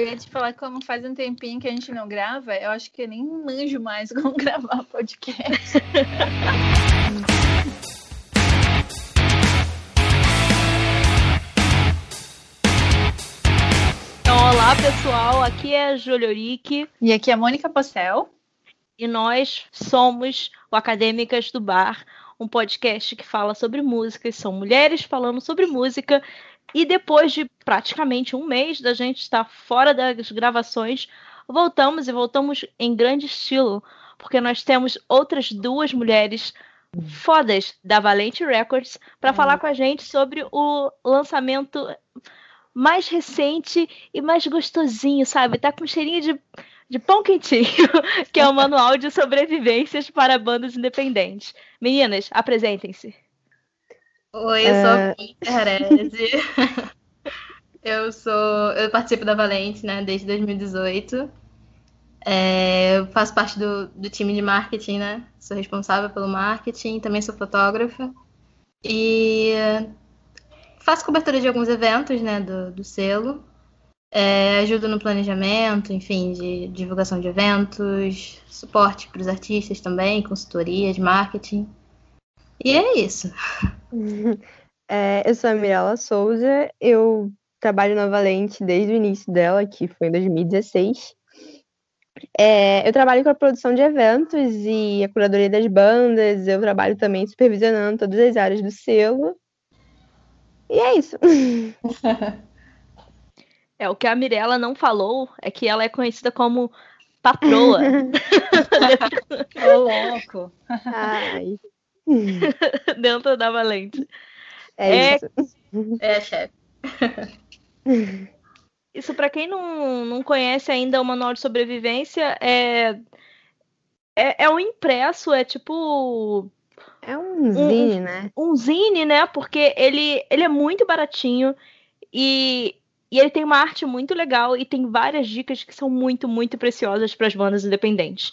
Eu ia te falar como faz um tempinho que a gente não grava, eu acho que eu nem manjo mais como gravar podcast. Então, olá pessoal, aqui é a Júlia Orique. E aqui é a Mônica Postel. E nós somos o Acadêmicas do Bar, um podcast que fala sobre música, são mulheres falando sobre música e depois de praticamente um mês da gente estar fora das gravações, voltamos e voltamos em grande estilo, porque nós temos outras duas mulheres fodas da Valente Records para falar com a gente sobre o lançamento mais recente e mais gostosinho, sabe? Tá com cheirinho de, de pão quentinho, que é o Manual de Sobrevivências para Bandas Independentes. Meninas, apresentem-se. Oi, eu sou a Perez. eu sou. Eu participo da Valente, né, desde 2018. É, eu faço parte do, do time de marketing, né? Sou responsável pelo marketing, também sou fotógrafa. E faço cobertura de alguns eventos, né, do, do selo. É, ajudo no planejamento, enfim, de divulgação de eventos, suporte para os artistas também, consultoria de marketing. E é isso. É, eu sou a Mirella Souza, eu trabalho na Valente desde o início dela, que foi em 2016. É, eu trabalho com a produção de eventos e a curadoria das bandas, eu trabalho também supervisionando todas as áreas do selo. E é isso. É, o que a Mirella não falou é que ela é conhecida como patroa. Ô, louco. Ai. dentro da Valente. É, É- isso. É, chefe. Isso, para quem não, não conhece ainda o Manual de Sobrevivência, é, é, é um impresso, é tipo É um zine, né? um zine, né? Porque ele, ele é muito baratinho e, e ele tem uma arte muito legal e tem várias dicas que são muito, muito preciosas para as bandas independentes.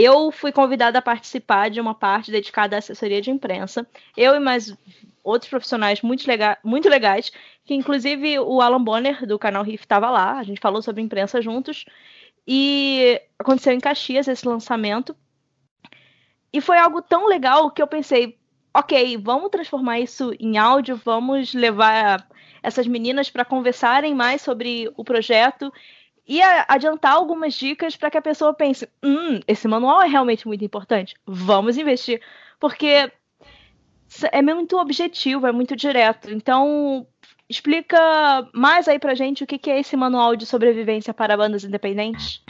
Eu fui convidada a participar de uma parte dedicada à assessoria de imprensa. Eu e mais outros profissionais muito, lega muito legais, que inclusive o Alan Bonner, do canal Riff, estava lá. A gente falou sobre imprensa juntos. E aconteceu em Caxias esse lançamento. E foi algo tão legal que eu pensei, ok, vamos transformar isso em áudio, vamos levar essas meninas para conversarem mais sobre o projeto e adiantar algumas dicas para que a pessoa pense, hum, esse manual é realmente muito importante, vamos investir, porque é muito objetivo, é muito direto. Então, explica mais aí pra gente o que é esse manual de sobrevivência para bandas independentes.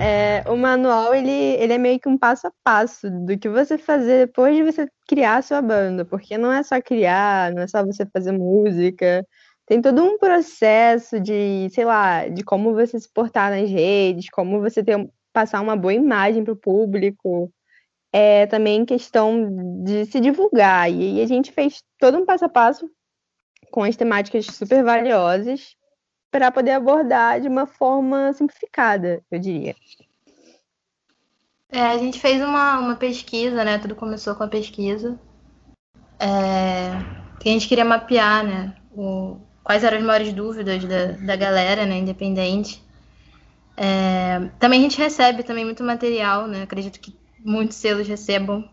É, o manual, ele, ele é meio que um passo a passo do que você fazer depois de você criar a sua banda, porque não é só criar, não é só você fazer música, tem todo um processo de, sei lá, de como você se portar nas redes, como você ter, passar uma boa imagem para o público, é também questão de se divulgar, e aí a gente fez todo um passo a passo com as temáticas super valiosas para poder abordar de uma forma simplificada, eu diria. É, a gente fez uma, uma pesquisa, né? Tudo começou com a pesquisa. É, que a gente queria mapear, né? o- quais eram as maiores dúvidas da, da galera, né? Independente. É, também a gente recebe também muito material, né? Acredito que muitos selos recebam,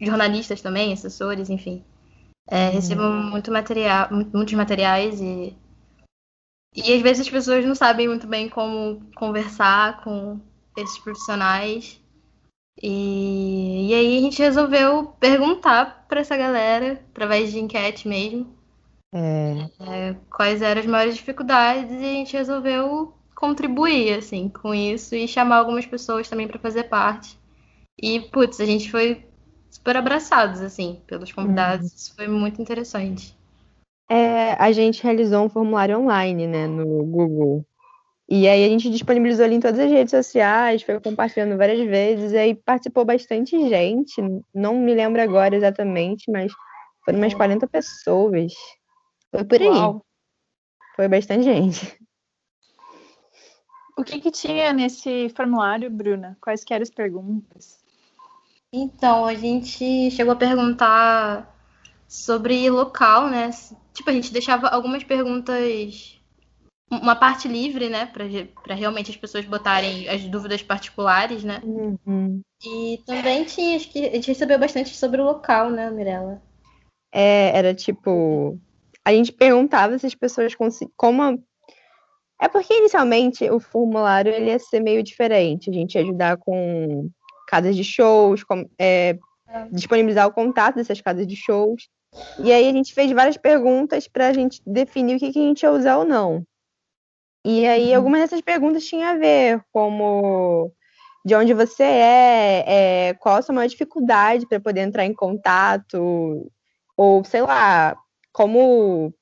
jornalistas também, assessores, enfim. É, recebam muito material, mu- muitos materiais e e às vezes as pessoas não sabem muito bem como conversar com esses profissionais. E, e aí a gente resolveu perguntar para essa galera, através de enquete mesmo, É, é, quais eram as maiores dificuldades e a gente resolveu contribuir assim com isso e chamar algumas pessoas também para fazer parte. E putz, a gente foi super abraçados assim pelos convidados. Isso foi muito interessante. É, a gente realizou um formulário online, né, no Google. E aí a gente disponibilizou ali em todas as redes sociais, foi compartilhando várias vezes, e aí participou bastante gente, não me lembro agora exatamente, mas foram umas 40 pessoas. Foi por aí. Uau. Foi bastante gente. O que que tinha nesse formulário, Bruna? Quais que eram as perguntas? Então, a gente chegou a perguntar sobre local, né? Tipo, a gente deixava algumas perguntas uma parte livre, né, para realmente as pessoas botarem as dúvidas particulares, né? Uhum. E também tinha, acho que a gente recebeu bastante sobre o local, né, Mirella? É, era tipo, a gente perguntava se as pessoas como é porque inicialmente o formulário ele ia ser meio diferente, a gente ia ajudar com casas de shows, com, é, disponibilizar o contato dessas casas de shows. E aí a gente fez várias perguntas para a gente definir o que, que a gente ia usar ou não. E aí uhum. algumas dessas perguntas tinham a ver, como de onde você é, é qual a sua maior dificuldade para poder entrar em contato, ou sei lá, como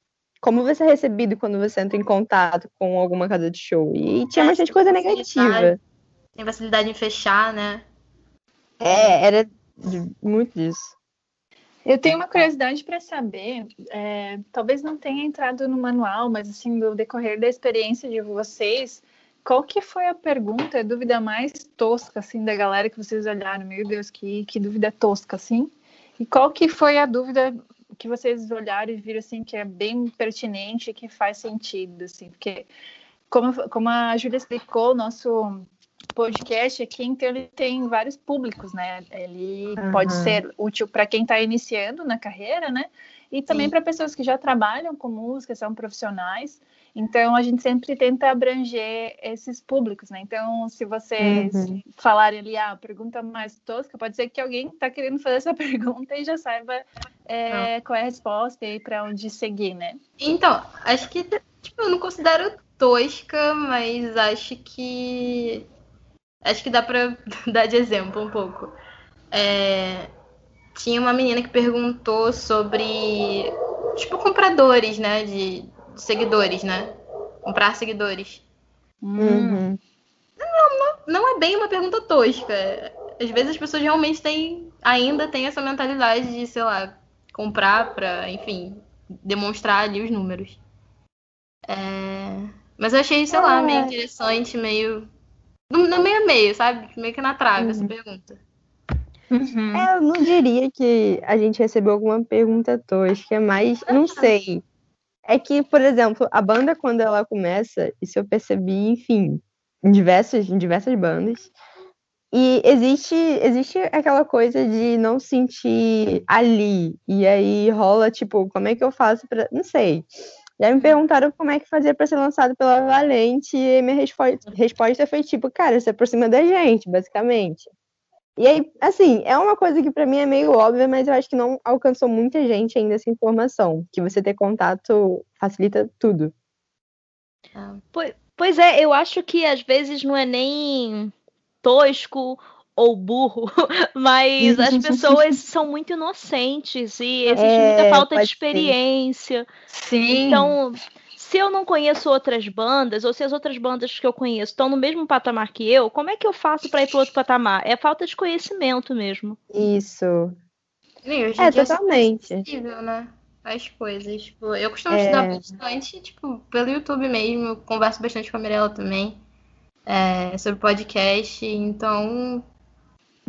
como você é recebido quando você entra em contato com alguma casa de show. E tinha é, bastante coisa negativa. Tem facilidade em fechar, né? É, era muito disso. Eu tenho uma curiosidade para saber, é, talvez não tenha entrado no manual, mas assim, do decorrer da experiência de vocês, qual que foi a pergunta, a dúvida mais tosca, assim, da galera que vocês olharam? Meu Deus, que, que dúvida tosca, assim. E qual que foi a dúvida que vocês olharam e viram, assim, que é bem pertinente, que faz sentido, assim? Porque, como, como a Júlia explicou, nosso podcast aqui, então ele tem vários públicos, né? Ele uhum. pode ser útil para quem está iniciando na carreira, né? E também para pessoas que já trabalham com música, são profissionais. Então a gente sempre tenta abranger esses públicos, né? Então, se vocês uhum. falarem ali a ah, pergunta mais tosca, pode ser que alguém está querendo fazer essa pergunta e já saiba é, ah. qual é a resposta e para onde seguir, né? Então, acho que tipo, eu não considero tosca, mas acho que Acho que dá pra dar de exemplo um pouco. É, tinha uma menina que perguntou sobre, tipo, compradores, né? De, de seguidores, né? Comprar seguidores. Uhum. Não, não, não, é bem uma pergunta tosca. Às vezes as pessoas realmente têm, ainda têm essa mentalidade de, sei lá, comprar pra, enfim, demonstrar ali os números. É... Mas eu achei, sei lá, meio é. interessante, meio no, no meio a meio, sabe? Meio que na trave uhum. essa pergunta. Uhum. É, eu não diria que a gente recebeu alguma pergunta tosca, mas não sei. É que, por exemplo, a banda, quando ela começa, isso eu percebi, enfim, em diversas, em diversas bandas. E existe, existe aquela coisa de não sentir ali. E aí rola, tipo, como é que eu faço pra. Não sei. Já me perguntaram como é que fazia para ser lançado pela Valente e minha respo resposta foi tipo, cara, se aproxima da gente, basicamente. E aí, assim, é uma coisa que para mim é meio óbvia, mas eu acho que não alcançou muita gente ainda essa informação, que você ter contato facilita tudo. Pois é, eu acho que às vezes não é nem tosco ou burro, mas as pessoas são muito inocentes e existe é, muita falta de experiência. Ser. Sim. Então, se eu não conheço outras bandas, ou se as outras bandas que eu conheço estão no mesmo patamar que eu, como é que eu faço para ir para outro patamar? É falta de conhecimento mesmo. Isso. Sim, é, totalmente. É né? As coisas. Tipo, eu costumo é... estudar bastante, tipo, pelo YouTube mesmo. Eu converso bastante com a Mirella também. É, sobre podcast. Então,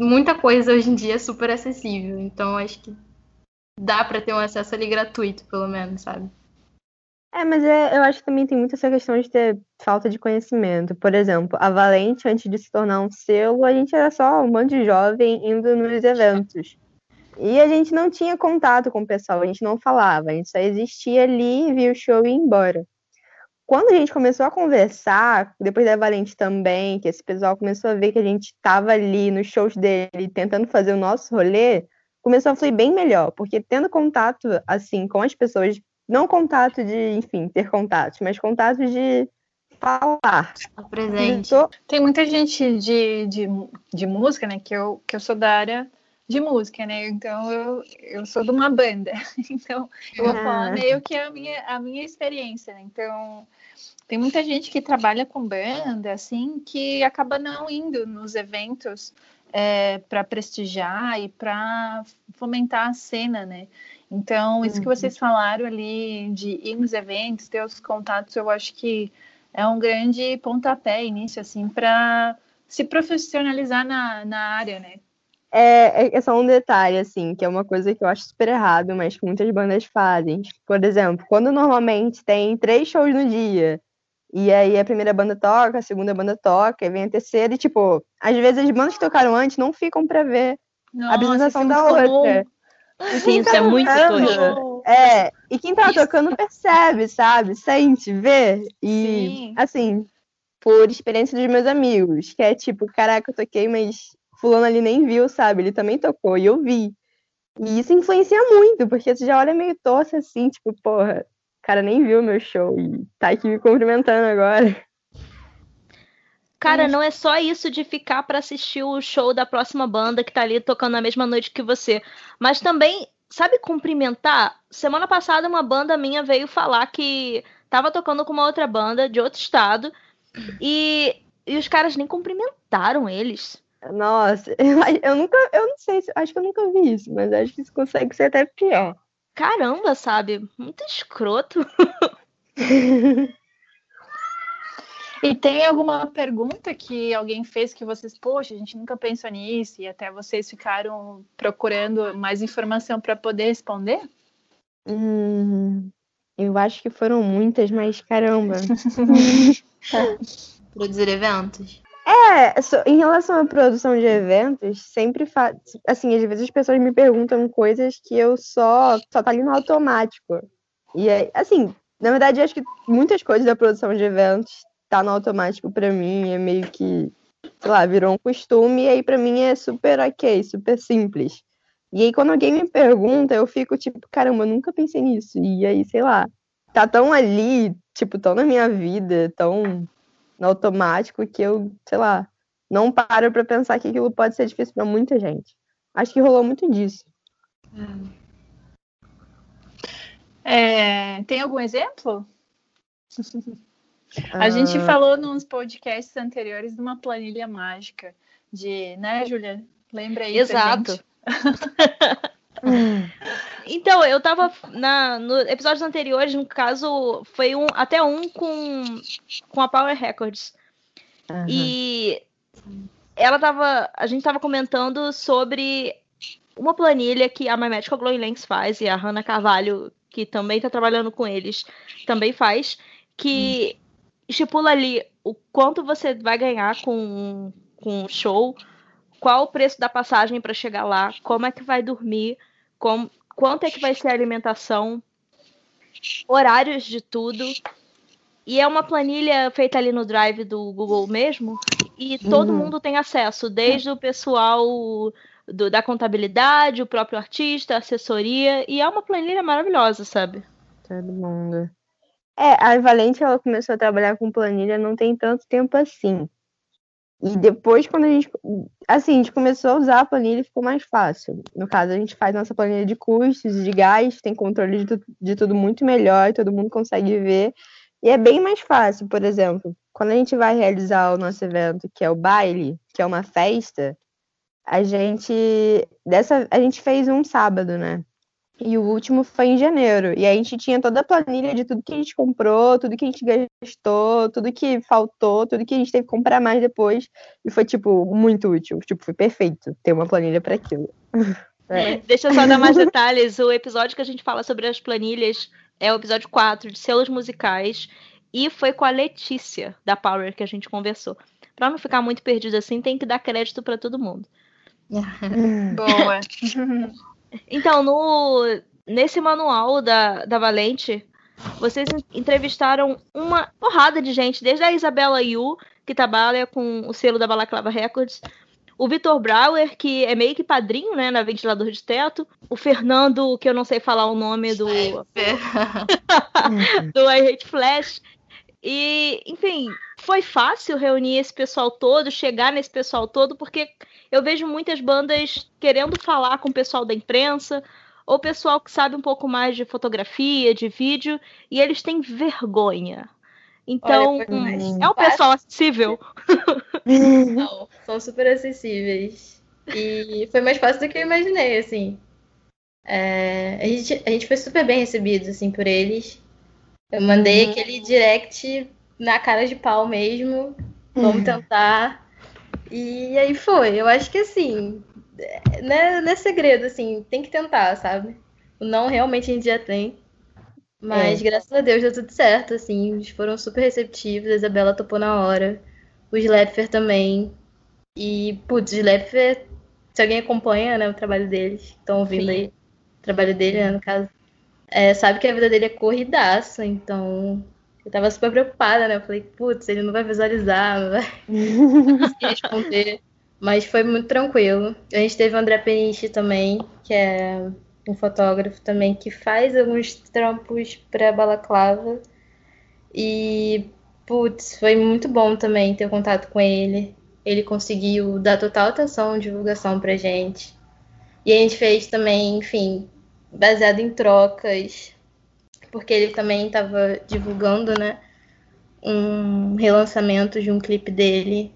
muita coisa hoje em dia é super acessível. Então acho que dá para ter um acesso ali gratuito, pelo menos, sabe? É, mas é, eu acho que também tem muito essa questão de ter falta de conhecimento. Por exemplo, a Valente, antes de se tornar um selo, a gente era só um monte de jovem indo nos eventos. E a gente não tinha contato com o pessoal, a gente não falava, a gente só existia ali, via o show e ia embora quando a gente começou a conversar, depois da Valente também, que esse pessoal começou a ver que a gente estava ali nos shows dele, tentando fazer o nosso rolê, começou a fluir bem melhor, porque tendo contato, assim, com as pessoas, não contato de, enfim, ter contatos, mas contato de falar. Presente. Tem muita gente de, de, de música, né, que eu, que eu sou da área de música, né? Então eu, eu sou de uma banda. Então eu vou falar meio que a minha, a minha experiência, né? Então tem muita gente que trabalha com banda, assim, que acaba não indo nos eventos é, para prestigiar e para fomentar a cena, né? Então, isso uhum. que vocês falaram ali de ir nos eventos, ter os contatos, eu acho que é um grande pontapé início, assim, para se profissionalizar na, na área, né? É, é só um detalhe, assim, que é uma coisa que eu acho super errado, mas que muitas bandas fazem. Por exemplo, quando normalmente tem três shows no dia, e aí a primeira banda toca, a segunda banda toca, e vem a terceira, e tipo, às vezes as bandas que tocaram antes não ficam pra ver Nossa, a apresentação é da outra. Sim, isso tá é muito tosco. É, e quem tá tocando percebe, sabe? Sente, vê. E, Sim. assim, por experiência dos meus amigos, que é tipo, caraca, eu toquei, mas fulano ali nem viu, sabe? Ele também tocou e eu vi. E isso influencia muito, porque você já olha meio torce assim, tipo, porra, o cara nem viu meu show e tá aqui me cumprimentando agora. Cara, não é só isso de ficar para assistir o show da próxima banda que tá ali tocando na mesma noite que você, mas também, sabe, cumprimentar. Semana passada uma banda minha veio falar que tava tocando com uma outra banda de outro estado e, e os caras nem cumprimentaram eles. Nossa, eu, nunca, eu não sei, acho que eu nunca vi isso, mas acho que isso consegue ser até pior. Caramba, sabe? Muito escroto. E tem alguma pergunta que alguém fez que vocês, poxa, a gente nunca pensou nisso e até vocês ficaram procurando mais informação para poder responder? Hum, eu acho que foram muitas, mas caramba. Produzir eventos. É, em relação à produção de eventos, sempre faz. Assim, às vezes as pessoas me perguntam coisas que eu só. só tá ali no automático. E aí, assim, na verdade, acho que muitas coisas da produção de eventos tá no automático para mim, é meio que, sei lá, virou um costume, e aí para mim é super ok, super simples. E aí quando alguém me pergunta, eu fico tipo, caramba, eu nunca pensei nisso. E aí, sei lá, tá tão ali, tipo, tão na minha vida, tão no automático que eu, sei lá, não paro para pensar que aquilo pode ser difícil para muita gente. Acho que rolou muito disso. É, tem algum exemplo? A gente ah. falou nos podcasts anteriores de uma planilha mágica de, né, Julia? Lembra aí? Exato. então, eu tava na, no episódios anteriores, no caso, foi um até um com, com a Power Records. Uhum. E ela tava. A gente tava comentando sobre uma planilha que a My Medical Glowing Lens faz e a Hannah Carvalho, que também tá trabalhando com eles, também faz. Que estipula ali o quanto você vai ganhar com, com o show, qual o preço da passagem para chegar lá, como é que vai dormir, com, quanto é que vai ser a alimentação, horários de tudo. E é uma planilha feita ali no Drive do Google mesmo, e todo uhum. mundo tem acesso, desde o pessoal do, da contabilidade, o próprio artista, assessoria, e é uma planilha maravilhosa, sabe? Todo mundo. É, a Valente ela começou a trabalhar com planilha não tem tanto tempo assim. E depois, quando a gente. Assim, a gente começou a usar a planilha ficou mais fácil. No caso, a gente faz nossa planilha de custos, de gás, tem controle de, de tudo muito melhor, todo mundo consegue ver. E é bem mais fácil, por exemplo, quando a gente vai realizar o nosso evento, que é o baile, que é uma festa, a gente. Dessa, a gente fez um sábado, né? E o último foi em janeiro. E aí a gente tinha toda a planilha de tudo que a gente comprou, tudo que a gente gastou, tudo que faltou, tudo que a gente teve que comprar mais depois. E foi, tipo, muito útil. Tipo, foi perfeito ter uma planilha para aquilo. É. Deixa eu só dar mais detalhes. O episódio que a gente fala sobre as planilhas é o episódio 4 de selos musicais. E foi com a Letícia, da Power, que a gente conversou. Pra não ficar muito perdido assim, tem que dar crédito para todo mundo. Boa. Então, no, nesse manual da, da Valente, vocês entrevistaram uma porrada de gente, desde a Isabela Yu, que trabalha com o selo da Balaclava Records, o Vitor Brauer, que é meio que padrinho, né, na ventilador de teto, o Fernando, que eu não sei falar o nome do do I Hate Flash, e, enfim, foi fácil reunir esse pessoal todo, chegar nesse pessoal todo, porque eu vejo muitas bandas querendo falar com o pessoal da imprensa, ou pessoal que sabe um pouco mais de fotografia, de vídeo, e eles têm vergonha. Então, Olha, é um pessoal acessível. Não, são super acessíveis. E foi mais fácil do que eu imaginei, assim. É, a, gente, a gente foi super bem recebido, assim, por eles. Eu mandei uhum. aquele direct na cara de pau mesmo. Vamos uhum. tentar. E aí foi. Eu acho que assim, não é, não é segredo, assim, tem que tentar, sabe? O não realmente a gente já tem. Mas É. graças a Deus deu tudo certo, assim, eles foram super receptivos, a Isabela topou na hora, o Slepfer também. E, putz, o Slepfer, se alguém acompanha, né, o trabalho deles, estão ouvindo Sim. aí, o trabalho dele, né, no caso, é, sabe que a vida dele é corridaça, então eu tava super preocupada, né? Eu falei, putz, ele não vai visualizar, não vai responder. Mas foi muito tranquilo. A gente teve o André Peniche também, que é um fotógrafo também que faz alguns trampos pra Balaclava. E, putz, foi muito bom também ter contato com ele. Ele conseguiu dar total atenção divulgação pra gente. E a gente fez também, enfim, baseado em trocas, porque ele também estava divulgando, né, um relançamento de um clipe dele.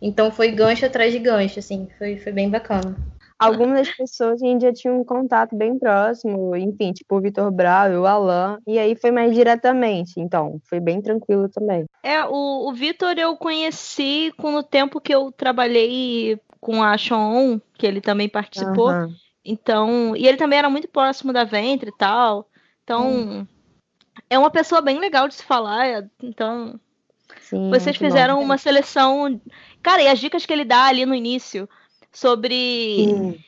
Então foi gancho atrás de gancho, assim, foi, foi bem bacana. Algumas das pessoas a gente já tinha um contato bem próximo, enfim, tipo o Vitor Brau, o Alan, e aí foi mais diretamente, então foi bem tranquilo também. É, o, o Vitor eu conheci com o tempo que eu trabalhei com a Sean, que ele também participou. Aham. Então, e ele também era muito próximo da Ventre e tal. Então, é uma pessoa bem legal de se falar. é- Então, Sim, vocês muito bom. fizeram uma seleção. Cara, e as dicas que ele dá ali no início sobre Sim,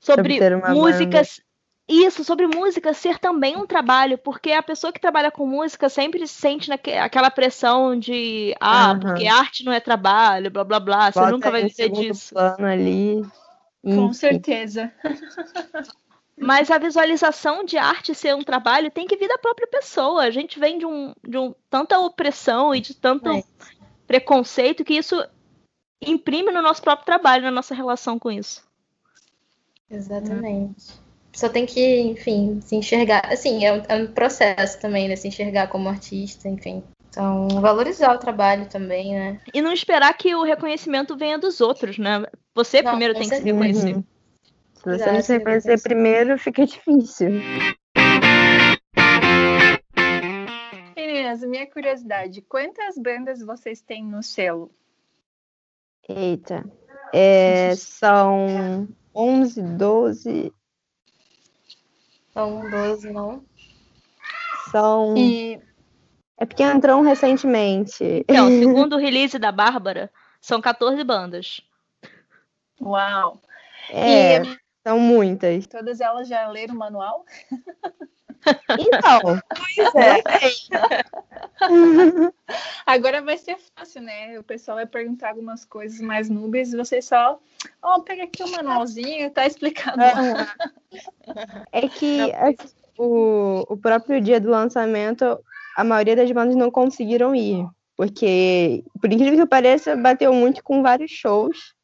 sobre Sobre músicas. Isso, sobre música ser também um trabalho, porque a pessoa que trabalha com música sempre sente naque- aquela pressão de ah, porque arte não é trabalho, blá blá blá, você bota nunca vai viver disso. plano ali. Com enfim. certeza. Mas a visualização de arte ser um trabalho tem que vir da própria pessoa. A gente vem de um, de um tanta opressão e de tanto É. preconceito que isso imprime no nosso próprio trabalho, na nossa relação com isso. Exatamente. Só tem que, enfim, se enxergar. Assim, é um, é um processo também, né? Se enxergar como artista, enfim. Então, valorizar o trabalho também, né? E não esperar que o reconhecimento venha dos outros, né? Você Não, primeiro tem que se reconhecer. Uhum. Se você não se reconhecer reconhecer. primeiro, fica difícil. Meninas, minha curiosidade, quantas bandas vocês têm no selo? Eita. É, são 11, 12, São 12, não? são. E É porque entrou um recentemente. Então, segundo o release da Bárbara, são 14 bandas. uau! É, E são muitas. todas elas já leram o manual? Então, Pois é. Agora vai ser fácil, né? O pessoal vai perguntar algumas coisas mais núbeis e você só, ó, pega aqui o manualzinho, tá explicado. lá. é que assim, o, o próprio dia do lançamento, a maioria das bandas não conseguiram ir. Porque, por incrível que pareça, bateu muito com vários shows.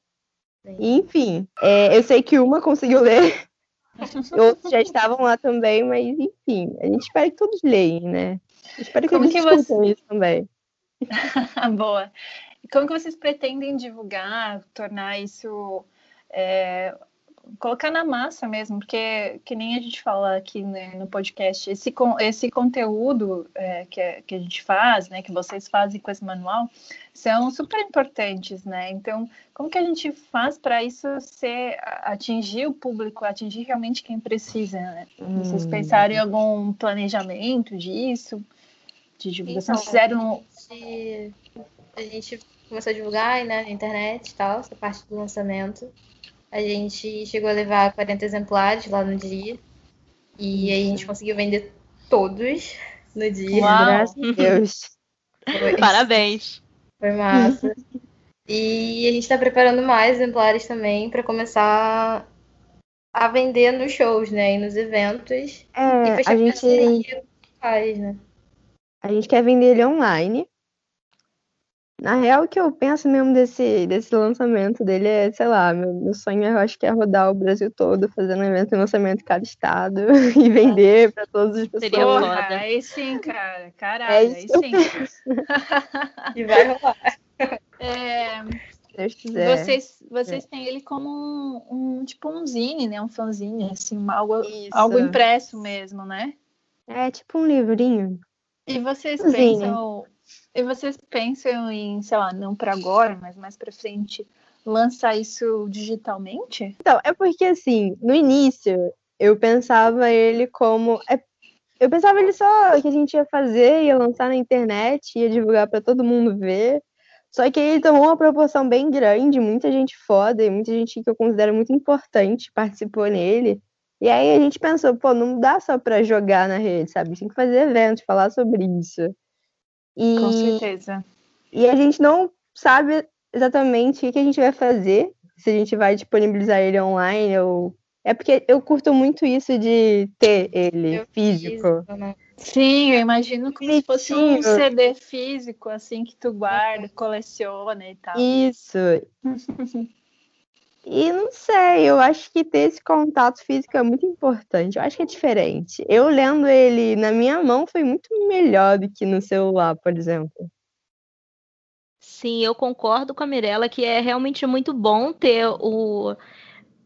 Enfim, é, eu sei que uma conseguiu ler, outros já estavam lá também, mas enfim, a gente espera que todos leem, né? Eu espero que Como eles que você- isso também. Boa. E como que vocês pretendem divulgar, tornar isso, é, colocar na massa mesmo? Porque, que nem a gente fala aqui né, no podcast, esse, esse conteúdo é, que, é- que a gente faz, né, que vocês fazem com esse manual, são super importantes, né? Então, como que a gente faz para isso ser, atingir o público, atingir realmente quem precisa, né? Vocês Hum. pensaram em algum planejamento disso? De divulgação? Então, Fizeram A gente, a gente começou a divulgar né, na internet e tal, essa parte do lançamento. A gente chegou a levar 40 exemplares lá no dia. E aí a gente conseguiu vender todos no dia. Uau. Graças a Deus. Foi, Parabéns. foi massa. E a gente está preparando mais exemplares também para começar a vender nos shows, né? E nos eventos. É, e fechar a gente, pais, né? a gente quer vender ele online. Na real, o que eu penso mesmo desse, desse lançamento dele é, sei lá, meu, meu sonho eu acho que é rodar o Brasil todo, fazendo um evento de lançamento em cada estado e vender para todas as pessoas. Seria Porra, foda. aí sim, cara. É Caralho, aí isso que eu sim. E vai rolar. É, Se Deus quiser. vocês, vocês têm ele como um, um- tipo um zine, né? Um fanzine, assim, uma- algo, Isso. algo impresso mesmo, né? É tipo um livrinho. E vocês Zine. pensam, e vocês pensam em, sei lá, não para agora, mas mais para frente, lançar isso digitalmente? Então, é porque assim, no início eu pensava ele como. É, eu pensava ele só que a gente ia fazer, ia lançar na internet, ia divulgar para todo mundo ver. Só que ele tomou uma proporção bem grande, muita gente foda e muita gente que eu considero muito importante participou nele. E aí a gente pensou, pô, não dá só para jogar na rede, sabe? Tem que fazer eventos, falar sobre isso. E, Com certeza. E a gente não sabe exatamente o que a gente vai fazer, se a gente vai disponibilizar ele online ou. É porque eu curto muito isso de ter ele eu físico. físico né? Sim, eu imagino como se fosse um CD físico, assim, que tu guarda, coleciona e tal. Isso. e não sei, eu acho que ter esse contato físico é muito importante. Eu acho que é diferente. Eu lendo ele na minha mão foi muito melhor do que no celular, por exemplo. Sim, eu concordo com a Mirella que é realmente muito bom ter o,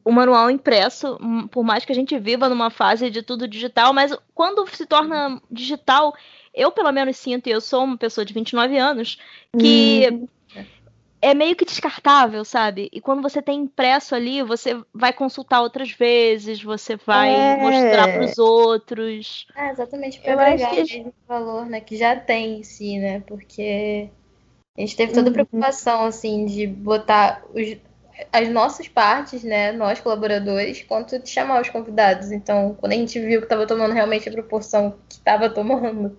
o manual impresso, hum, por mais que a gente viva numa fase de tudo digital, mas quando se torna digital, eu pelo menos sinto, e eu sou uma pessoa de 29 anos, que hum. É meio que descartável, sabe? E quando você tem impresso ali, você vai consultar outras vezes, você vai é. mostrar para os outros. É, exatamente, para agregar que... o valor né, que já tem em si, né? Porque a gente teve toda a uhum. preocupação, assim, de botar os, as nossas partes, né, nós colaboradores, quanto de chamar os convidados. Então, quando a gente viu que estava tomando realmente a proporção que estava tomando.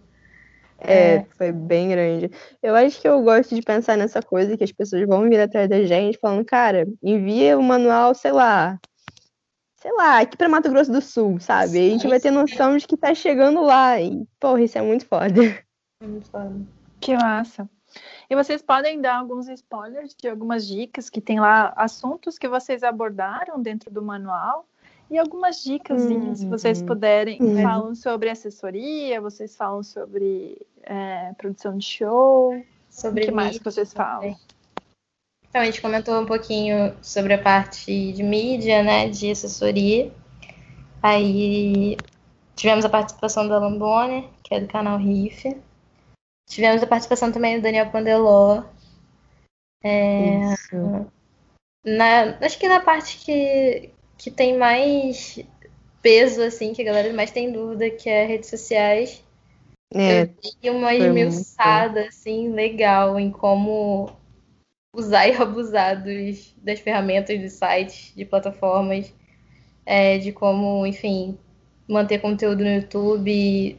É, é, foi bem grande. Eu acho que eu gosto de pensar nessa coisa que as pessoas vão vir atrás da gente falando, cara, envia o manual, sei lá, sei lá, aqui para Mato Grosso do Sul, sabe? Sim, a gente vai ter noção de que tá chegando lá. E, porra, isso é muito foda. É muito foda. Que massa. E vocês podem dar alguns spoilers de algumas dicas que tem lá, assuntos que vocês abordaram dentro do manual e algumas dicas, uhum. se vocês puderem. Uhum. Falam sobre assessoria, vocês falam sobre é, produção de show. Sobre o que mais que vocês falam? Então, a gente comentou um pouquinho sobre a parte de mídia, né, de assessoria. Aí tivemos a participação da Lambone, que é do canal Riff. Tivemos a participação também do Daniel Pandeló. É, na, acho que na parte que, que tem mais peso, assim, que a galera mais tem dúvida, que é redes sociais. É, eu dei uma esmiuçada, assim, legal em como usar e abusar dos, das ferramentas de sites, de plataformas, é, de como, enfim, manter conteúdo no YouTube,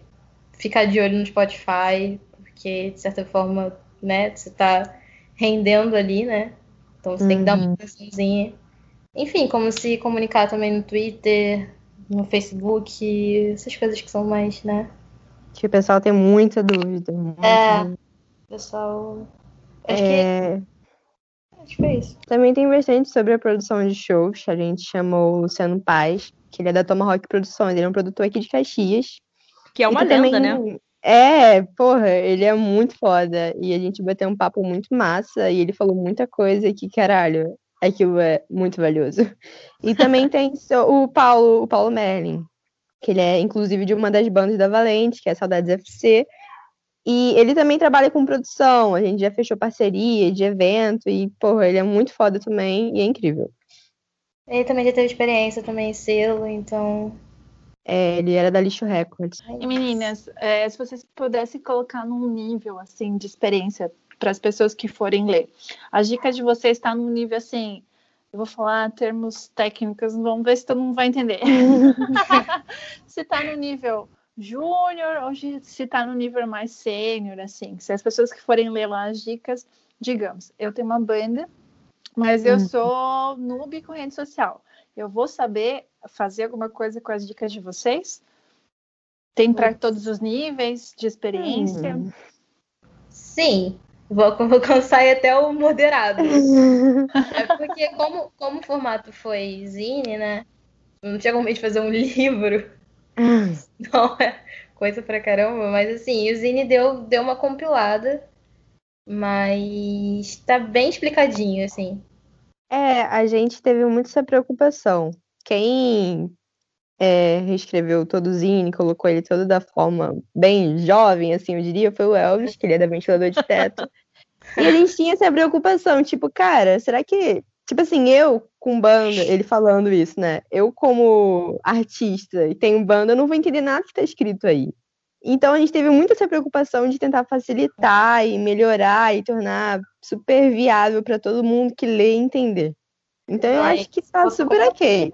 ficar de olho no Spotify, porque de certa forma, né, você está rendendo ali, né? Então você uhum. tem que dar uma uhum. atençãozinha. Enfim, como se comunicar também no Twitter, no Facebook, essas coisas que são mais, né? Que o pessoal tem muita dúvida. Muita é, dúvida. pessoal. Acho é... que. Acho que é isso. Também tem bastante sobre a produção de shows. A gente chamou o Luciano Paz, que ele é da Tomahawk Produções. Ele é um produtor aqui de Caxias. Que é uma lenda, também... né? É, porra, ele é muito foda. E a gente bateu um papo muito massa e ele falou muita coisa que, caralho, aquilo é muito valioso. E também tem o Paulo, o Paulo Merlin, que ele é inclusive de uma das bandas da Valente, que é Saudades FC. E ele também trabalha com produção, a gente já fechou parceria de evento e, porra, ele é muito foda também e é incrível. Ele também já teve experiência também em selo, então é, ele era da Lixo Records. E meninas, é, se vocês pudessem colocar num nível assim de experiência para as pessoas que forem ler, a dica de vocês está num nível assim. Eu vou falar termos técnicos, vamos ver se todo mundo vai entender. se está no nível júnior ou se está no nível mais sênior, assim. Se as pessoas que forem ler lá as dicas, digamos, eu tenho uma banda, mas eu uhum. sou noob com rede social. Eu vou saber fazer alguma coisa com as dicas de vocês? Tem para todos os níveis de experiência? Hum. Sim, vou, vou cansar até o moderado. é porque, como, como o formato foi zine, né? Não tinha como de fazer um livro. Não é coisa pra caramba, mas assim, o zine deu, deu uma compilada, mas tá bem explicadinho, assim. É, a gente teve muito essa preocupação. Quem é, reescreveu todo o zine, colocou ele todo da forma bem jovem, assim, eu diria, foi o Elvis, que ele é da ventilador de teto. e a gente tinha essa preocupação, tipo, cara, será que Tipo assim, eu com banda, ele falando isso, né? Eu, como artista e tenho banda, eu não vou entender nada que tá escrito aí. Então a gente teve muita essa preocupação de tentar facilitar e melhorar e tornar super viável para todo mundo que lê e entender. Então eu acho que tá super ok.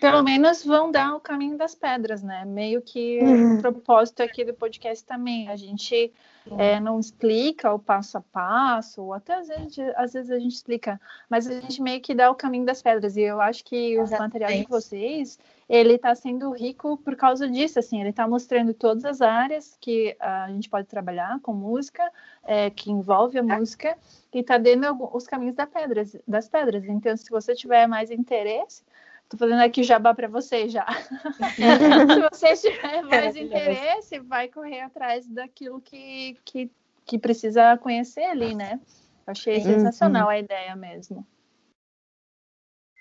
Pelo menos vão dar o caminho das pedras, né? Meio que o propósito aqui do podcast também. A gente é, não explica o passo a passo, ou até às vezes, às vezes a gente explica, mas a gente meio que dá o caminho das pedras. E eu acho que o material de vocês, ele está sendo rico por causa disso, assim, ele está mostrando todas as áreas que a gente pode trabalhar com música, é, que envolve a música, e está dando os caminhos pedras, das pedras. Então, se você tiver mais interesse, Tô fazendo aqui jabá para você já. Se você tiver mais interesse, vai correr atrás daquilo que, que, que precisa conhecer ali, né? Achei sensacional a ideia mesmo.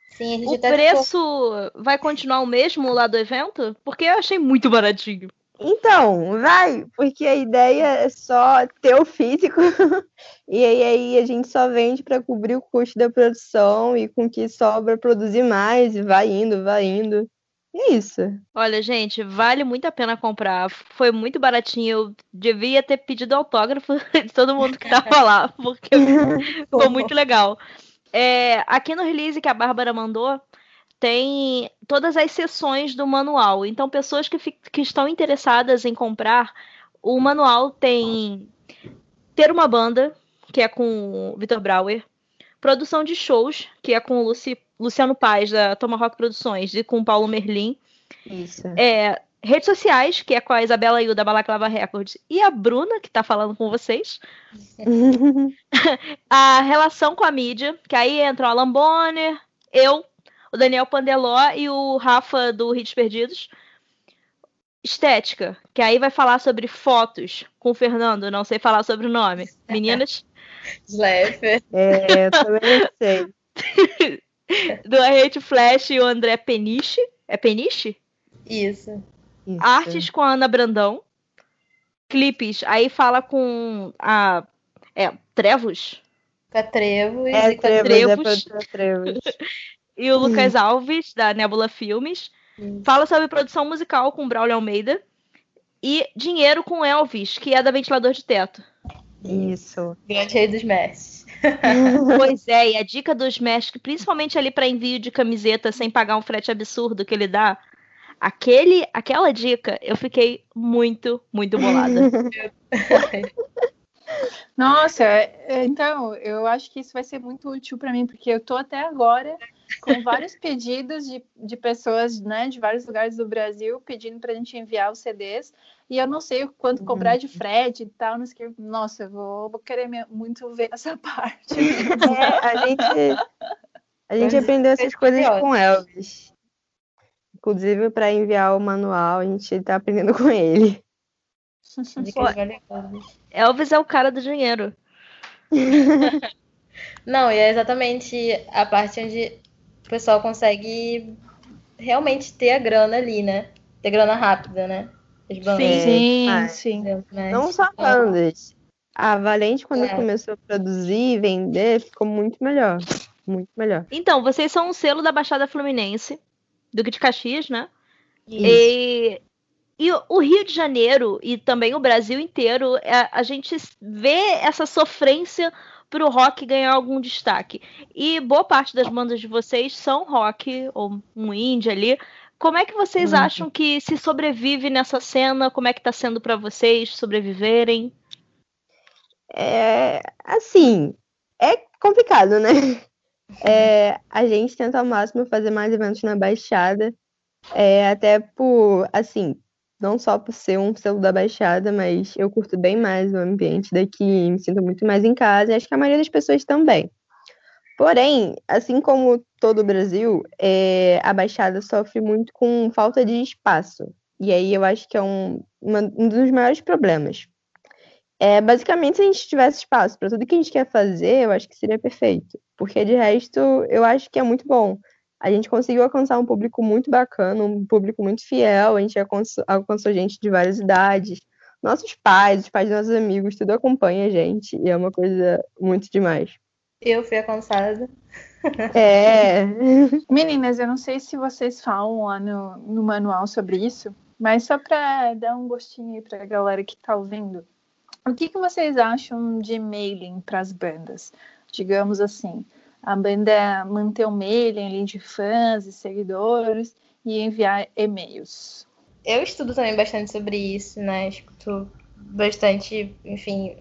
Sim, o preço ficou... vai continuar o mesmo lá do evento? Porque eu achei muito baratinho. Então, vai, porque a ideia é só ter o físico e aí, aí a gente só vende para cobrir o custo da produção e com que sobra produzir mais e vai indo, vai indo. E é isso. Olha, gente, vale muito a pena comprar. Foi muito baratinho. Eu devia ter pedido autógrafo de todo mundo que tava lá, porque ficou muito legal. É, aqui no release que a Bárbara mandou, tem todas as seções do manual. Então, pessoas que, que estão interessadas em comprar, o manual tem ter uma banda, que é com o Vitor Brauer, produção de shows, que é com o Luci, Luciano Paz, da Tomahawk Produções, e com o Paulo Merlin. Isso. É, redes sociais, que é com a Isabela Yu, da Balaclava Records, e a Bruna, que está falando com vocês. a relação com a mídia, que aí entra o Alan Bonner, eu, o Daniel Pandeló e o Rafa do Hits Perdidos. Estética, que aí vai falar sobre fotos com o Fernando, não sei falar sobre o nome. Meninas? Sleffer. É, eu também sei. do Hate Flash e o André Peniche. É Peniche? Isso. Isso. Artes com a Ana Brandão. Clipes, aí fala com a. É, Trevos? Com a Trevos é, e com a Trevos. É Trevos. e o Lucas Alves, da Nebula Filmes. Fala sobre produção musical com Braulio Almeida. E Dinheiro com Elvis, que é da Ventilador de Teto. Isso. Grande rei dos mestres. pois é, e a dica dos mestres, principalmente ali para envio de camiseta sem pagar um frete absurdo que ele dá, aquele, aquela dica, eu fiquei muito, muito bolada. Nossa, é, então, eu acho que isso vai ser muito útil para mim, porque eu tô até agora com vários pedidos de, de pessoas né, de vários lugares do Brasil pedindo para a gente enviar os CDs. E eu não sei quanto uhum. cobrar de frete e tal. Não sei, nossa, eu vou, vou querer muito ver essa parte. É, a gente, a gente aprendeu essas coisas com Elvis. Inclusive, para enviar o manual, a gente está aprendendo com ele. Pô, Elvis é o cara do dinheiro. Não, e é exatamente a parte onde o pessoal consegue realmente ter a grana ali, né? Ter grana rápida, né? As bandas. Sim, ah, sim. Mas, Não só bandas. A Valente, quando é. começou a produzir e vender, ficou muito melhor. Muito melhor. Então, vocês são um selo da Baixada Fluminense, Duque de Caxias, né? Isso. E, e o Rio de Janeiro e também o Brasil inteiro, a, é, a gente vê essa sofrência para o rock ganhar algum destaque. E boa parte das bandas de vocês são rock, ou um indie ali. Como é que vocês uhum. acham que se sobrevive nessa cena? Como é que está sendo para vocês sobreviverem? É, assim, é complicado, né? É, a gente tenta ao máximo fazer mais eventos na Baixada, é, até por, assim, não só por ser um selo da Baixada, mas eu curto bem mais o ambiente daqui, me sinto muito mais em casa, e acho que a maioria das pessoas também. Porém, assim como todo o Brasil, é, a Baixada sofre muito com falta de espaço. E aí eu acho que é um, uma, um dos maiores problemas. É, basicamente, se a gente tivesse espaço para tudo que a gente quer fazer, eu acho que seria perfeito. Porque de resto, eu acho que é muito bom a gente conseguiu alcançar um público muito bacana, um público muito fiel, a gente alcançou, alcançou gente de várias idades, nossos pais, os pais dos nossos amigos, tudo acompanha a gente e é uma coisa muito demais. Eu fui alcançada. É. Meninas, eu não sei se vocês falam lá no, no manual sobre isso, mas só para dar um gostinho aí para a galera que está ouvindo, o que, que vocês acham de mailing para as bandas? Digamos assim, a banda manter o mailing ali de fãs e seguidores e enviar e-mails. Eu estudo também bastante sobre isso, né? Escuto bastante, enfim,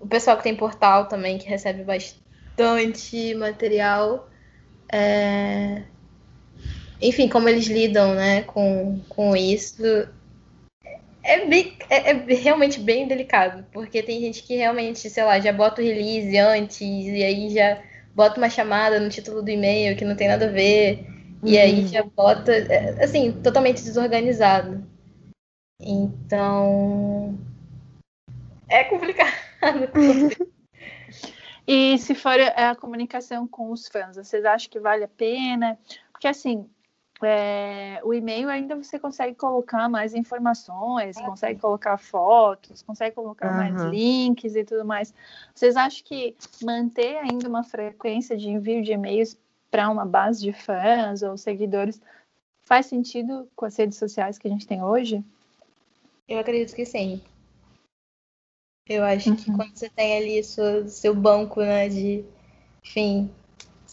o pessoal que tem portal também, que recebe bastante material. É... Enfim, como eles lidam né, com, com isso. É, bem, é, é, realmente bem delicado, porque tem gente que realmente, sei lá, já bota o release antes, e aí já bota uma chamada no título do e-mail que não tem nada a ver, uhum. e aí já bota, é, assim, totalmente desorganizado. Então. É complicado. e se for a comunicação com os fãs, vocês acham que vale a pena? Porque assim, é, o e-mail ainda você consegue colocar mais informações, consegue colocar fotos, consegue colocar uhum. mais links e tudo mais. Vocês acham que manter ainda uma frequência de envio de e-mails para uma base de fãs ou seguidores faz sentido com as redes sociais que a gente tem hoje? Eu acredito que sim. Eu acho uhum. que quando você tem ali seu, seu banco, né, de, enfim,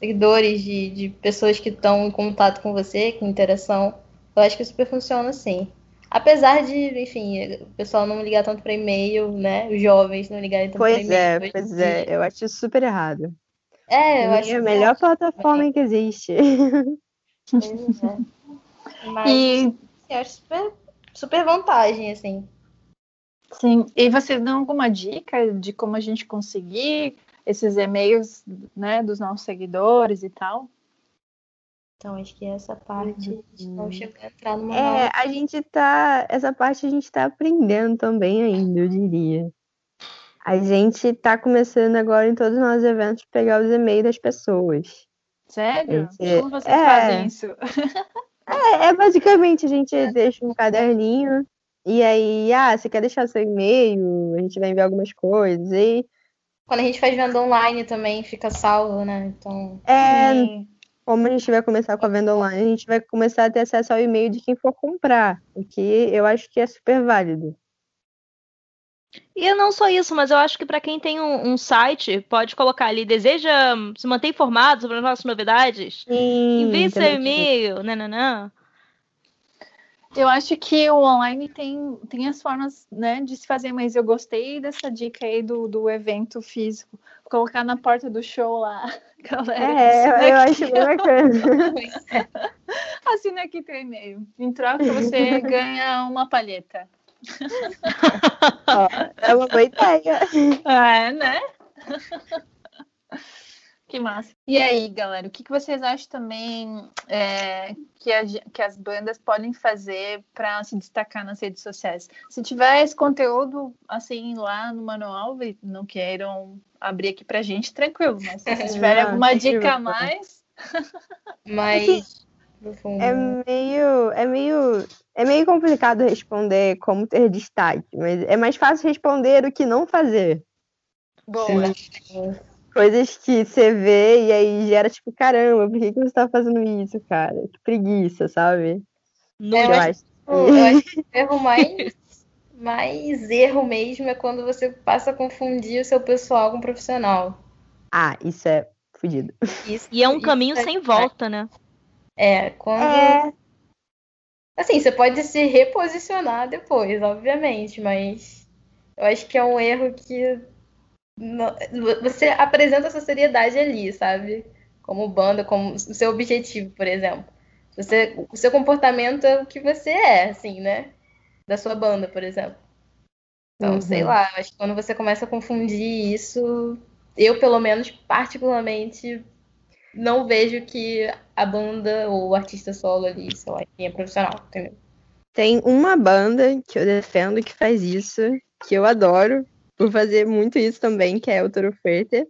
seguidores, de, de pessoas que estão em contato com você, com interação, eu acho que super funciona assim. Apesar de, enfim, o pessoal não ligar tanto para e-mail, né? Os jovens não ligarem tanto para e-mail. Pois é, pois é. Eu acho super errado. É, eu é acho. É a melhor plataforma é. que existe. Pois é. Mas e... eu acho super, super vantagem, assim. Sim, e vocês dão alguma dica de como a gente conseguir esses e-mails né, dos nossos seguidores e tal? Então, acho que essa parte uhum. não chegou a entrar numa. É, a gente tá. Essa parte a gente tá aprendendo também ainda, eu diria. A gente tá começando agora em todos os nossos eventos pegar os e-mails das pessoas. Sério? Gente... Como vocês é... fazem isso? É, é, basicamente a gente deixa um caderninho e aí, ah, você quer deixar seu e-mail? A gente vai enviar algumas coisas. E... Quando a gente faz venda online também fica salvo, né? Então. É, como a gente vai começar com a venda online, a gente vai começar a ter acesso ao e-mail de quem for comprar, o que eu acho que é super válido. E não só isso, mas eu acho que para quem tem um, um, site, pode colocar ali, deseja se manter informado sobre as nossas novidades, Sim, envie seu e-mail, nananã. Eu acho que o online tem, tem as formas né, de se fazer, mas eu gostei dessa dica aí do, do evento físico. Colocar na porta do show lá, galera. É, eu acho bem bacana. Assina aqui teu e-mail. Em troca, você ganha uma palheta. é uma boa ideia. É, né? Que massa. E aí, galera, o que, que vocês acham também é, que, a, que as bandas podem fazer para se destacar nas redes sociais? Se tiver esse conteúdo assim lá no manual, não queiram abrir aqui pra gente, tranquilo. Mas se vocês tiverem alguma dica a mais. Mas. É meio, é meio, é meio complicado responder como ter destaque, mas é mais fácil responder do que não fazer. Boa. Sim coisas que você vê e aí gera tipo, caramba, por que, que você tá fazendo isso, cara? Que preguiça, sabe? Não, eu, acho, eu acho que o erro mais, mais erro mesmo é quando você passa a confundir o seu pessoal com o profissional. Ah, isso é fodido. E é um caminho é, sem volta, né? É, quando. É... Assim, você pode se reposicionar depois, obviamente, mas eu acho que é um erro que você apresenta essa seriedade ali, sabe? Como banda, como o seu objetivo, por exemplo. Você, o seu comportamento é o que você é, assim, né? Da sua banda, por exemplo. Então, uhum. sei lá, acho que quando você começa a confundir isso, eu, pelo menos, particularmente, não vejo que a banda ou o artista solo ali, sei lá, é profissional, entendeu? Tem uma banda que eu defendo que faz isso, que eu adoro, por fazer muito isso também, que é o Toro Ferter.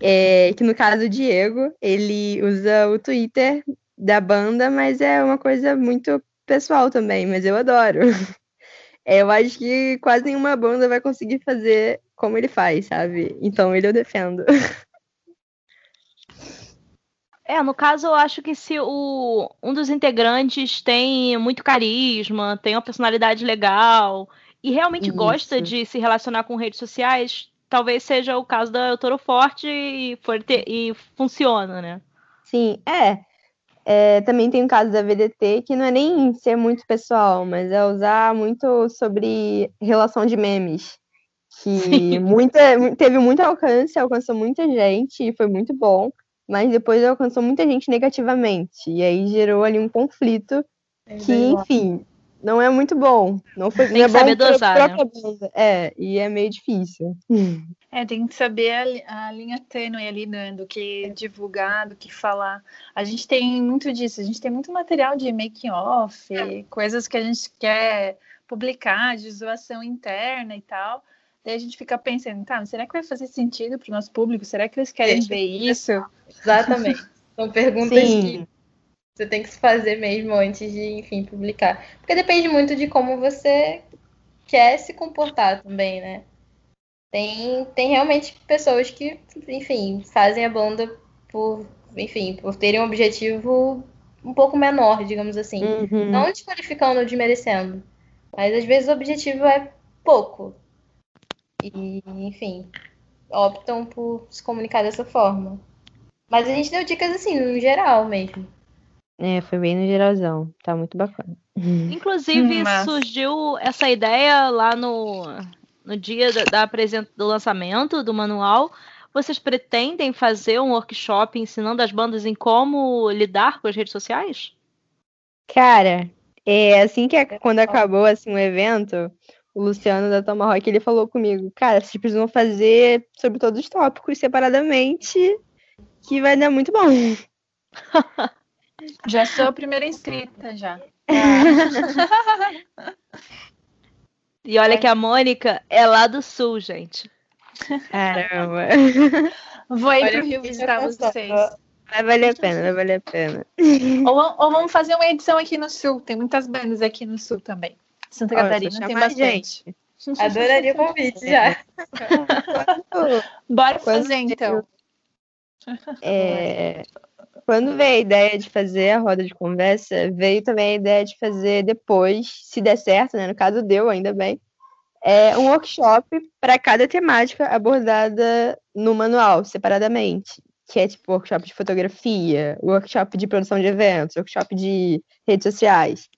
É, que no caso o Diego, ele usa o Twitter da banda, mas é uma coisa muito pessoal também, mas eu adoro. É, eu acho que quase nenhuma banda vai conseguir fazer como ele faz, sabe? Então ele eu defendo. É, no caso, eu acho que se o, um dos integrantes tem muito carisma, tem uma personalidade legal e realmente Isso. gosta de se relacionar com redes sociais, talvez seja o caso da Toro Forte e, for ter- e funciona, né? Sim, é. É, Também tem o caso da VDT, que não é nem ser muito pessoal, mas é usar muito sobre relação de memes. Que muita, mu- teve muito alcance, alcançou muita gente e foi muito bom, mas depois alcançou muita gente negativamente. E aí gerou ali um conflito que, enfim, não é muito bom. Não foi, Tem não é que saber bom pra dosar, né? própria banda. É, e é meio difícil. É, tem que saber a, a linha tênue ali, né, do que divulgar, do que falar. A gente tem muito disso, a gente tem muito material de making off, coisas que a gente quer publicar, de zoação interna e tal. Daí a gente fica pensando, tá, mas será que vai fazer sentido para o nosso público? Será que eles querem Deixa ver isso? Exatamente. São perguntas que Sim, você tem que se fazer mesmo antes de, enfim, publicar. Porque depende muito de como você quer se comportar também, né? Tem, tem realmente pessoas que, enfim, fazem a banda por, enfim, por terem um objetivo um pouco menor, digamos assim. uhum. Não desqualificando ou desmerecendo. Mas às vezes o objetivo é pouco. E, enfim, optam por se comunicar dessa forma. Mas a gente deu dicas assim, no geral mesmo. É, foi bem no geralzão. Tá muito bacana. Inclusive, Mas- surgiu essa ideia lá no, no dia da, da do lançamento do manual. Vocês pretendem fazer um workshop ensinando as bandas em como lidar com as redes sociais? Cara, é assim que a- quando acabou assim o evento, o Luciano da Tomahawk, ele falou comigo, cara, vocês precisam fazer sobre todos os tópicos separadamente, que vai dar muito bom. Já sou a primeira inscrita, já. E olha que a Mônica é lá do sul, gente. Caramba. Vou ir pro Rio eu visitar vocês. Vai valer a pena, vai valer a pena. Ou, ou vamos fazer uma edição aqui no Sul. Tem muitas bandas aqui no Sul também. Santa Catarina tem bastante. Adoraria o convite já. Bora Quando fazer então. É, quando veio a ideia de fazer a roda de conversa, veio também a ideia de fazer depois, se der certo, né? No caso deu, ainda bem, é um workshop para cada temática abordada no manual, separadamente. Que é tipo workshop de fotografia, workshop de produção de eventos, workshop de redes sociais.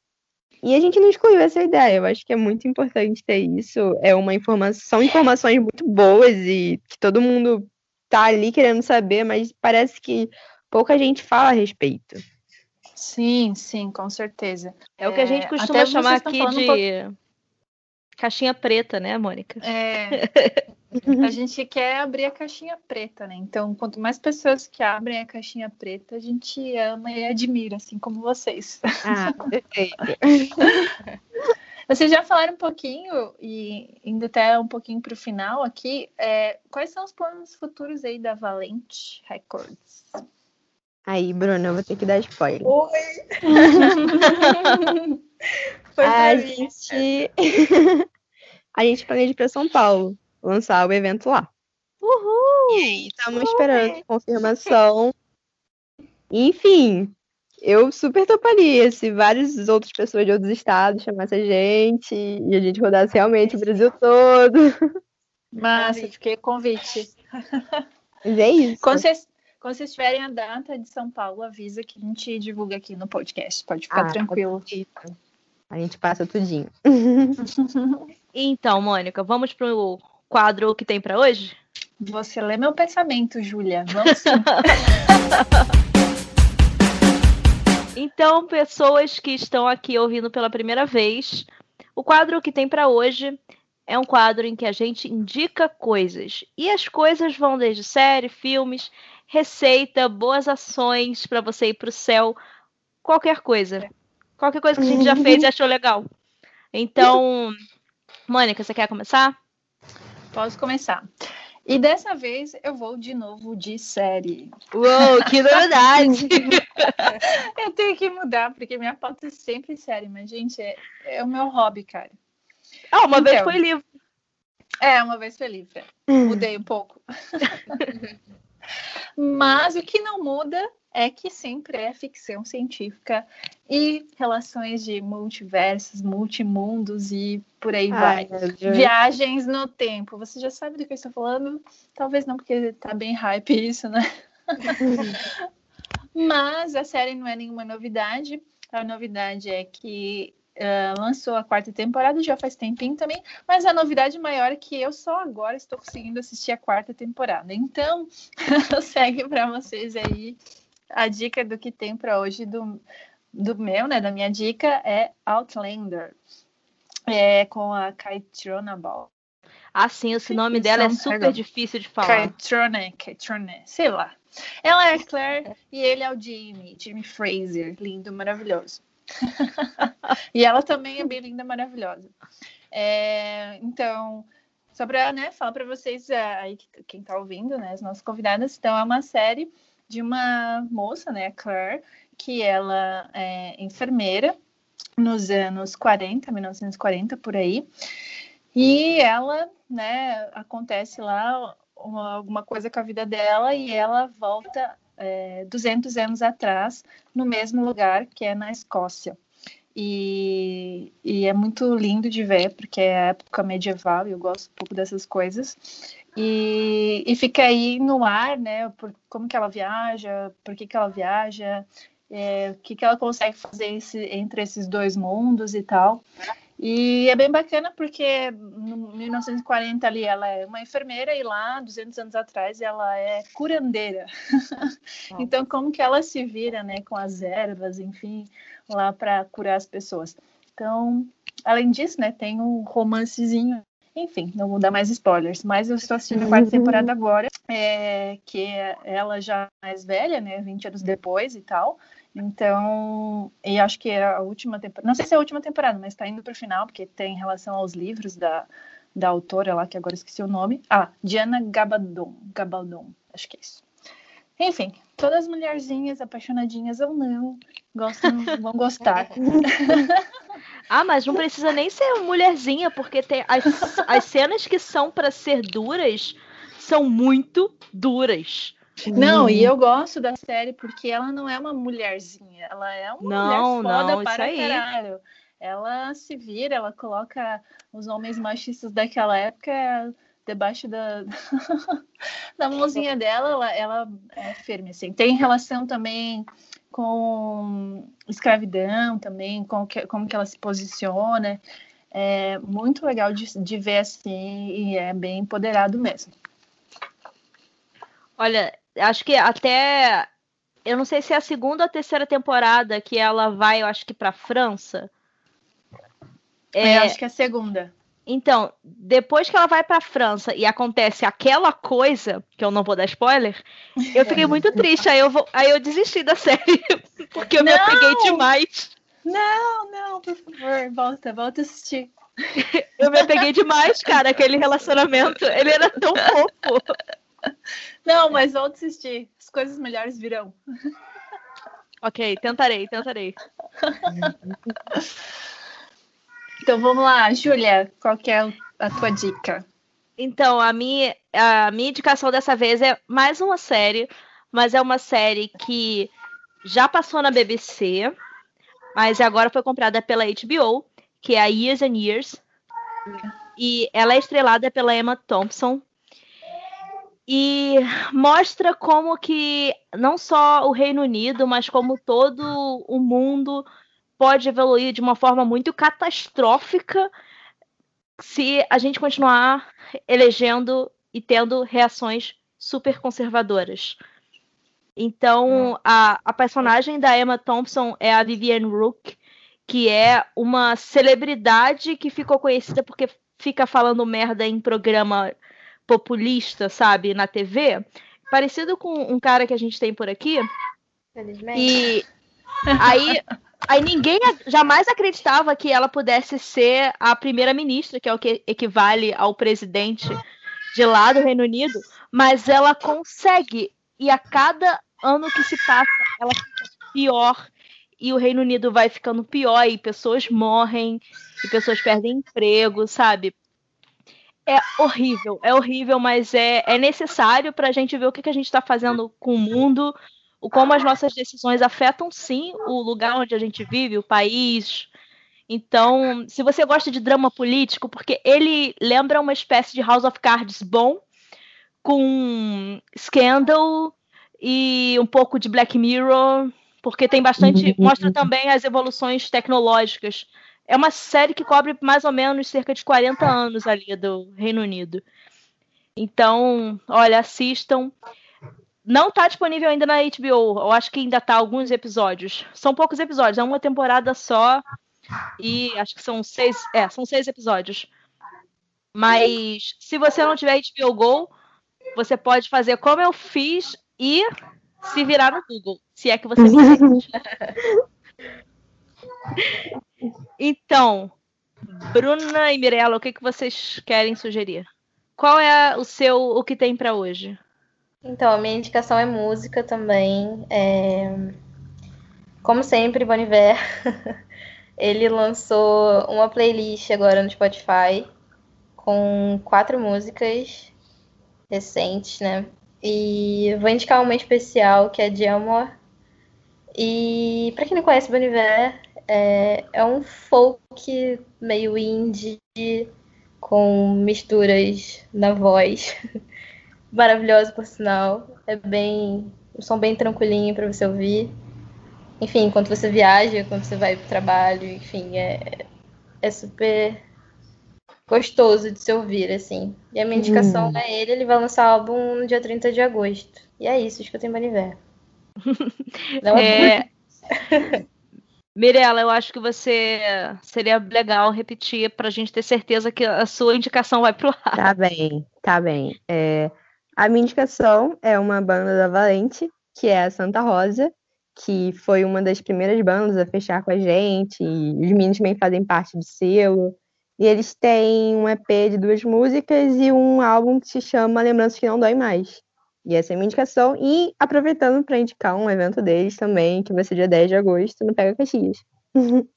E a gente não excluiu essa ideia. Eu acho que é muito importante ter isso. É uma informação, são informações muito boas e que todo mundo tá ali querendo saber, mas parece que pouca gente fala a respeito. Sim, sim, com certeza. É o que a gente É, costuma até chamar aqui falando um de caixinha preta, né, Mônica? É, a gente quer abrir a caixinha preta, né? Então, quanto mais pessoas que abrem a caixinha preta, a gente ama e admira, assim como vocês. Ah, perfeito. Vocês já falaram um pouquinho, e indo até um pouquinho para o final aqui, é, quais são os planos futuros aí da Valente Records? Aí, Bruno, eu vou ter que dar spoiler. Oi! Foi A gente. a gente planeja ir pra São Paulo lançar o evento lá. Uhul! E aí, estamos esperando confirmação. Enfim, eu super toparia se várias outras pessoas de outros estados chamassem a gente e a gente rodasse realmente o Brasil todo. Massa, fiquei convite. Mas é isso. Quando vocês, quando vocês tiverem a data de São Paulo, avisa que a gente divulga aqui no podcast. Pode ficar Ah, tranquilo. A gente passa tudinho. Então, Mônica, vamos pro quadro que tem pra hoje? Você lê meu pensamento, Júlia. Vamos sim. Então, pessoas que estão aqui ouvindo pela primeira vez, o quadro que tem pra hoje é um quadro em que a gente indica coisas. E as coisas vão desde série, filmes, receita, boas ações pra você ir pro céu, qualquer coisa. Qualquer coisa que a gente já fez e achou legal. Então, Mônica, você quer começar? Posso começar. E dessa vez eu vou de novo de série. Uou, que novidade! Eu tenho que mudar, porque minha pauta é sempre série, mas, gente, é, é o meu hobby, cara. Ah, uma Então. vez foi livro. É, uma vez foi livre. Mudei um pouco. Mas o que não muda é que sempre é ficção científica e relações de multiversos, multimundos e por aí vai. Ai, Deus. Viagens no tempo. Você já sabe do que eu estou falando? Talvez não, porque tá bem hype isso, né? Mas a série não é nenhuma novidade. A novidade é que ah, lançou a quarta temporada já faz tempinho também, mas a novidade maior é que eu só agora estou conseguindo assistir a quarta temporada. Então, segue para vocês aí a dica do que tem para hoje do, do meu, né? Da minha dica é Outlander. É com a Kaitrona Ball. Ah, sim, esse nome dela é é super difícil de falar. Kaitrona, Kaitrona, sei lá. Ela é a Claire e ele é o Jimmy, Jimmy Fraser, lindo, maravilhoso. e ela também é bem linda, maravilhosa. É, então, só para né, falar para vocês é, aí que- quem está ouvindo, né, as nossas convidadas, então é uma série de uma moça, né, Claire, que ela é enfermeira nos anos 40, 1940 por aí. E ela, né, acontece lá uma- alguma coisa com a vida dela e ela volta é, 200 anos atrás no mesmo lugar que é na Escócia. E, e é muito lindo de ver, porque é época medieval e eu gosto um pouco dessas coisas. E, e fica aí no ar, né? Por, como que ela viaja, por que, que ela viaja, é, o que, que ela consegue fazer esse- entre esses dois mundos e tal. E é bem bacana porque no 1940 ali ela é uma enfermeira e lá, 200 anos atrás, ela é curandeira. então, como que ela se vira, né, com as ervas, enfim, lá para curar as pessoas. Então, além disso, né, tem um romancezinho. Enfim, não vou dar mais spoilers, mas eu estou assistindo a quarta temporada agora, é, que é ela já mais velha, né, 20 anos depois e tal. Então, e acho que é a última temporada, não sei se é a última temporada, mas está indo para o final, porque tem relação aos livros da, da autora lá, que agora esqueci o nome. Ah, Diana Gabaldon, Gabaldon, acho que é isso. Enfim, todas as mulherzinhas, apaixonadinhas ou não, gostam, vão gostar. Ah, mas não precisa nem ser mulherzinha, porque tem as, as cenas que são pra ser duras são muito duras. Não, e eu gosto da série porque ela não é uma mulherzinha, ela é uma Não, mulher foda não, para aí. caralho. Ela se vira, ela coloca os homens machistas daquela época debaixo da, da mãozinha dela, ela, ela é firme, assim. Tem relação também com escravidão também, com que, como que ela se posiciona. É muito legal de, de ver assim e é bem empoderado mesmo. Olha, acho que até. Eu não sei se é a segunda ou a terceira temporada que ela vai, eu acho que pra França. É, acho que é a segunda. Então, depois que ela vai pra França e acontece aquela coisa, que eu não vou dar spoiler, eu fiquei muito triste. Aí eu, vou, aí eu desisti da série, porque eu me Não! apeguei demais. Não, não, por favor, volta, volta a assistir. Eu me apeguei demais, cara, aquele relacionamento. Ele era tão fofo. Não, mas volta a assistir. As coisas melhores virão. Ok, tentarei, tentarei. Então vamos lá, Júlia, qual que é a tua dica? Então, a minha, a minha indicação dessa vez é mais uma série, mas é uma série que já passou na BBC, mas agora foi comprada pela HBO, que é a Years and Years. E ela é estrelada pela Emma Thompson. E mostra como que não só o Reino Unido, mas como todo o mundo pode evoluir de uma forma muito catastrófica se a gente continuar elegendo e tendo reações super conservadoras. Então, a, a personagem da Emma Thompson é a Vivienne Rook, que é uma celebridade que ficou conhecida porque fica falando merda em programa populista, sabe, na TV. Parecido com um cara que a gente tem por aqui. Felizmente. E aí, aí ninguém jamais acreditava que ela pudesse ser a primeira-ministra, que é o que equivale ao presidente de lá do Reino Unido, mas ela consegue. E a cada ano que se passa, ela fica pior e o Reino Unido vai ficando pior e pessoas morrem e pessoas perdem emprego, sabe? É horrível, é horrível, mas é, é necessário para a gente ver o que, que a gente está fazendo com o mundo, o como as nossas decisões afetam sim o lugar onde a gente vive, o país. Então, se você gosta de drama político, porque ele lembra uma espécie de House of Cards bom, com Scandal e um pouco de Black Mirror, porque tem bastante. mostra também as evoluções tecnológicas. É uma série que cobre mais ou menos cerca de 40 anos ali do Reino Unido. Então, olha, assistam. Não está disponível ainda na HBO. Eu acho que ainda tá alguns episódios. São poucos episódios, é uma temporada só. E acho que são seis. É, são seis episódios. Mas se você não tiver HBO Go, você pode fazer como eu fiz e se virar no Google, se é que você me entende. então, Bruna e Mirella, o que, que vocês querem sugerir? Qual é o seu o que tem para hoje? Então, a minha indicação é música também. É... Como sempre, Boniver, ele lançou uma playlist agora no Spotify com quatro músicas recentes, né? E vou indicar uma especial que é de Amor. E para quem não conhece Bon Iver, é, é um folk meio indie com misturas na voz. Maravilhoso, por sinal. É bem. Um som bem tranquilinho para você ouvir. Enfim, enquanto você viaja, quando você vai pro trabalho, enfim, é, é super gostoso de se ouvir, assim. E a minha indicação hum. é ele, ele vai lançar álbum no dia 30 de agosto. E é isso, escutem Boniver. Não é... Mirela, eu acho que você seria legal repetir para a gente ter certeza que a sua indicação vai pro ar. Tá bem, tá bem. É, a minha indicação é uma banda da Valente, que é a Santa Rosa, que foi uma das primeiras bandas a fechar com a gente. os meninos também fazem parte do selo. E eles têm um EP de duas músicas e um álbum que se chama Lembranças que Não Dói Mais. E essa é a minha indicação. E aproveitando para indicar um evento deles também, que vai ser dia 10 de agosto, no Pega Caxias.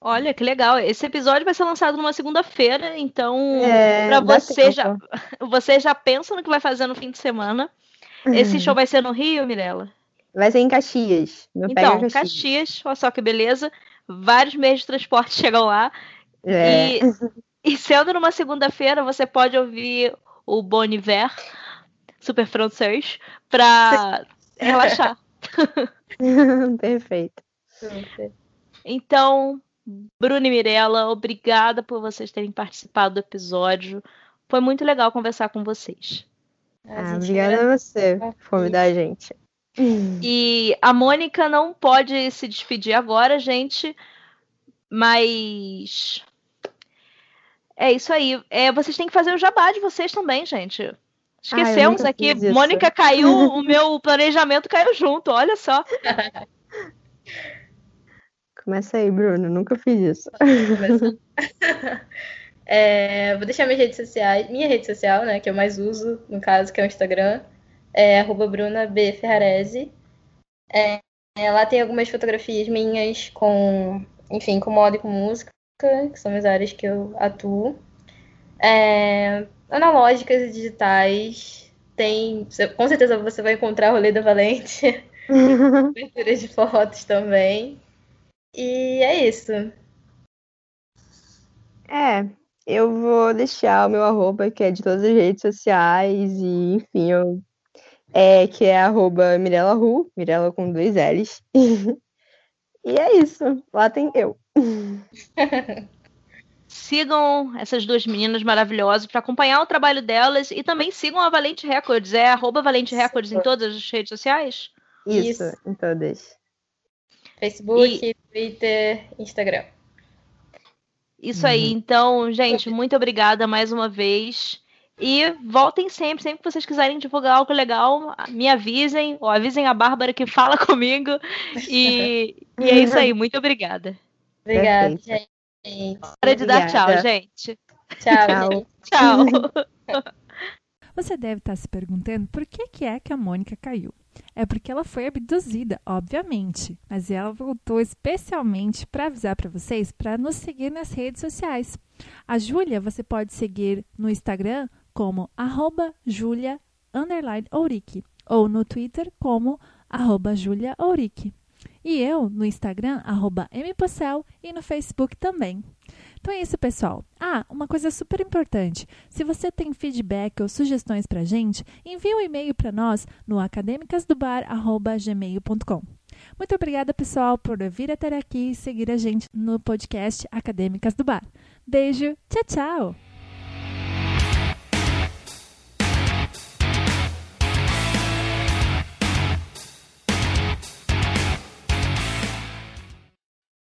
Olha, que legal. Esse episódio vai ser lançado numa segunda-feira, então é, para você já você já pensa no que vai fazer no fim de semana. Esse show vai ser no Rio, Mirella? Vai ser em Caxias. então, Caxias. Caxias, olha só que beleza. Vários meios de transporte chegam lá. É. E, e sendo numa segunda-feira, você pode ouvir o Boniver, super francês, para relaxar. Perfeito. Então, Bruno e Mirella, obrigada por vocês terem participado do episódio. Foi muito legal conversar com vocês. Ah, obrigada a você por convidar a gente. E a Mônica não pode se despedir agora, gente, mas é isso aí. É, vocês têm que fazer o jabá de vocês também, gente. Esquecemos ah, aqui. Mônica caiu, o meu planejamento caiu junto, olha só. Começa aí, Bruno. Nunca fiz isso. é, vou deixar minhas redes sociais. Minha rede social, né, que eu mais uso, no caso, que é o Instagram, é @bruna_b_ferrarese. É, lá tem algumas fotografias minhas com, enfim, com moda e com música que são as áreas que eu atuo. É, analógicas e digitais. Tem, com certeza você vai encontrar o rolê da Valente. Abertura de fotos também. E é isso. É, eu vou deixar o meu arroba, que é de todas as redes sociais, e enfim, eu, é, que é arroba Mirella Ru, Mirella com dois L's. e é isso, lá tem eu. Sigam essas duas meninas maravilhosas para acompanhar o trabalho delas e também sigam a Valente Records. É arroba Valente Records em todas as redes sociais? Isso, Isso. em todas. Facebook, e... Twitter, Instagram. Isso uhum. aí. Então, gente, muito obrigada mais uma vez. E voltem sempre, sempre que vocês quiserem divulgar algo legal, me avisem, ou avisem a Bárbara que fala comigo. E, e é isso aí, muito obrigada. Obrigada, gente. Hora de dar tchau, gente. Tchau. tchau. Você deve estar se perguntando por que, que é que a Mônica caiu. é porque ela foi abduzida, obviamente, mas ela voltou especialmente para avisar para vocês para nos seguir nas redes sociais. A Júlia você pode seguir no Instagram como arroba Julia ou no Twitter como arroba Julia E eu no Instagram, arroba mpocel e no Facebook também. Então é isso, pessoal. Ah, uma coisa super importante. Se você tem feedback ou sugestões para a gente, envie um e-mail para nós no acadêmicasdobar.gmail.com. Muito obrigada, pessoal, por vir até aqui e seguir a gente no podcast Acadêmicas do Bar. Beijo, tchau, tchau!